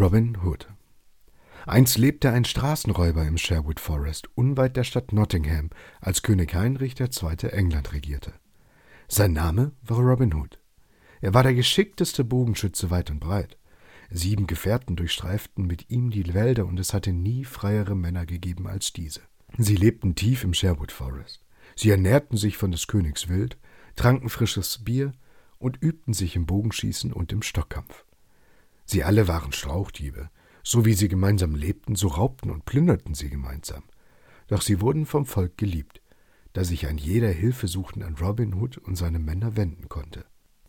Robin Hood Einst lebte ein Straßenräuber im Sherwood Forest, unweit der Stadt Nottingham, als König Heinrich II. England regierte. Sein Name war Robin Hood. Er war der geschickteste Bogenschütze weit und breit. Sieben Gefährten durchstreiften mit ihm die Wälder, und es hatte nie freiere Männer gegeben als diese. Sie lebten tief im Sherwood Forest. Sie ernährten sich von des Königs Wild, tranken frisches Bier und übten sich im Bogenschießen und im Stockkampf. Sie alle waren Strauchdiebe. So wie sie gemeinsam lebten, so raubten und plünderten sie gemeinsam. Doch sie wurden vom Volk geliebt, da sich ein jeder Hilfesuchend an Robin Hood und seine Männer wenden konnte.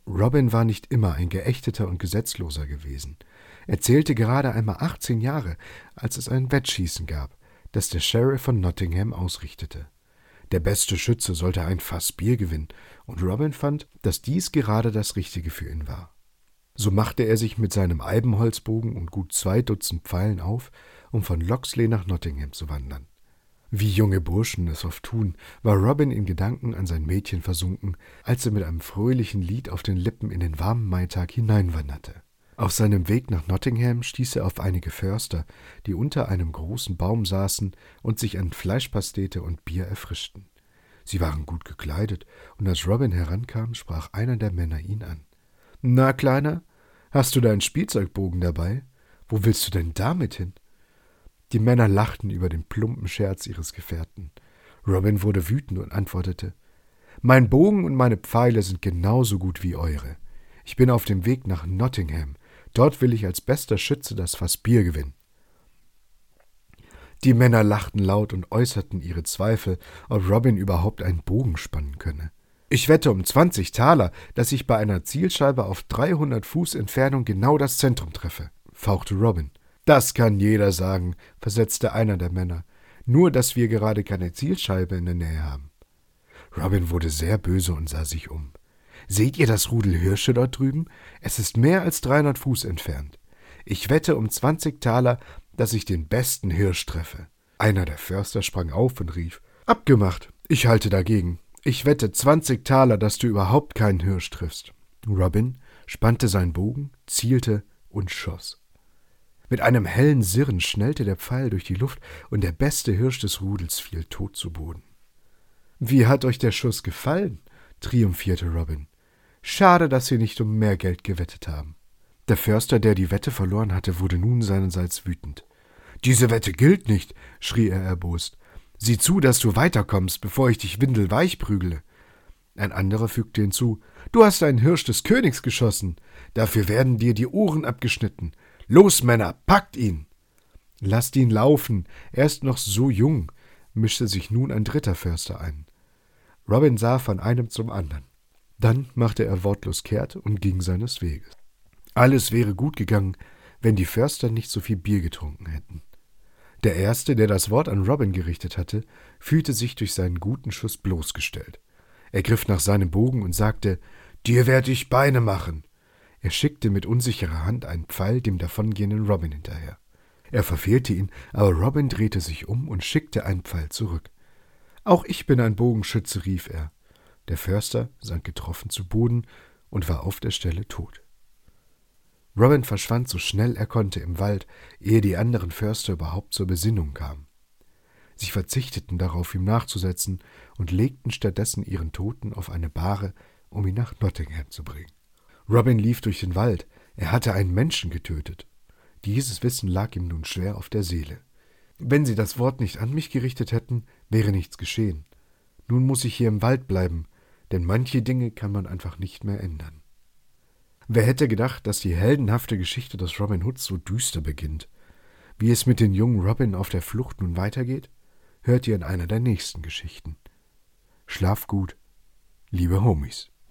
Robin war nicht immer ein geächteter und gesetzloser gewesen. Er zählte gerade einmal 18 Jahre, als es ein Wettschießen gab, das der Sheriff von Nottingham ausrichtete. Der beste Schütze sollte ein Fass Bier gewinnen, und Robin fand, dass dies gerade das Richtige für ihn war. So machte er sich mit seinem Eibenholzbogen und gut zwei Dutzend Pfeilen auf, um von Loxley nach Nottingham zu wandern. Wie junge Burschen es oft tun, war Robin in Gedanken an sein Mädchen versunken, als er mit einem fröhlichen Lied auf den Lippen in den warmen Maitag hineinwanderte. Auf seinem Weg nach Nottingham stieß er auf einige Förster, die unter einem großen Baum saßen und sich an Fleischpastete und Bier erfrischten. Sie waren gut gekleidet, und als Robin herankam, sprach einer der Männer ihn an. Na, Kleiner, hast du deinen Spielzeugbogen dabei? Wo willst du denn damit hin? Die Männer lachten über den plumpen Scherz ihres Gefährten. Robin wurde wütend und antwortete Mein Bogen und meine Pfeile sind genauso gut wie eure. Ich bin auf dem Weg nach Nottingham. Dort will ich als bester Schütze das Fass Bier gewinnen. Die Männer lachten laut und äußerten ihre Zweifel, ob Robin überhaupt einen Bogen spannen könne. Ich wette um zwanzig Taler, dass ich bei einer Zielscheibe auf dreihundert Fuß Entfernung genau das Zentrum treffe, fauchte Robin. Das kann jeder sagen, versetzte einer der Männer, nur dass wir gerade keine Zielscheibe in der Nähe haben. Robin wurde sehr böse und sah sich um. Seht ihr das Rudel Hirsche dort drüben? Es ist mehr als dreihundert Fuß entfernt. Ich wette um zwanzig Taler, dass ich den besten Hirsch treffe. Einer der Förster sprang auf und rief Abgemacht, ich halte dagegen. Ich wette zwanzig Taler, dass du überhaupt keinen Hirsch triffst. Robin spannte seinen Bogen, zielte und schoss. Mit einem hellen Sirren schnellte der Pfeil durch die Luft, und der beste Hirsch des Rudels fiel tot zu Boden. Wie hat euch der Schuss gefallen? triumphierte Robin. Schade, dass Sie nicht um mehr Geld gewettet haben. Der Förster, der die Wette verloren hatte, wurde nun seinerseits wütend. Diese Wette gilt nicht, schrie er erbost. Sieh zu, dass du weiterkommst, bevor ich dich windelweich prügele. Ein anderer fügte hinzu Du hast einen Hirsch des Königs geschossen. Dafür werden dir die Ohren abgeschnitten. Los, Männer, packt ihn! Lasst ihn laufen, er ist noch so jung, mischte sich nun ein dritter Förster ein. Robin sah von einem zum anderen. Dann machte er wortlos kehrt und ging seines Weges. Alles wäre gut gegangen, wenn die Förster nicht so viel Bier getrunken hätten. Der Erste, der das Wort an Robin gerichtet hatte, fühlte sich durch seinen guten Schuss bloßgestellt. Er griff nach seinem Bogen und sagte Dir werd ich Beine machen. Er schickte mit unsicherer Hand einen Pfeil dem davongehenden Robin hinterher. Er verfehlte ihn, aber Robin drehte sich um und schickte einen Pfeil zurück. Auch ich bin ein Bogenschütze, rief er. Der Förster sank getroffen zu Boden und war auf der Stelle tot. Robin verschwand so schnell er konnte im Wald, ehe die anderen Förster überhaupt zur Besinnung kamen. Sie verzichteten darauf, ihm nachzusetzen und legten stattdessen ihren Toten auf eine Bahre, um ihn nach Nottingham zu bringen. Robin lief durch den Wald. Er hatte einen Menschen getötet. Dieses Wissen lag ihm nun schwer auf der Seele. Wenn sie das Wort nicht an mich gerichtet hätten, wäre nichts geschehen. Nun muss ich hier im Wald bleiben, denn manche Dinge kann man einfach nicht mehr ändern. Wer hätte gedacht, dass die heldenhafte Geschichte des Robin Hood so düster beginnt? Wie es mit den jungen Robin auf der Flucht nun weitergeht, hört ihr in einer der nächsten Geschichten. Schlaf gut, liebe Homies.